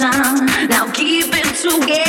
Time. Now keep it together.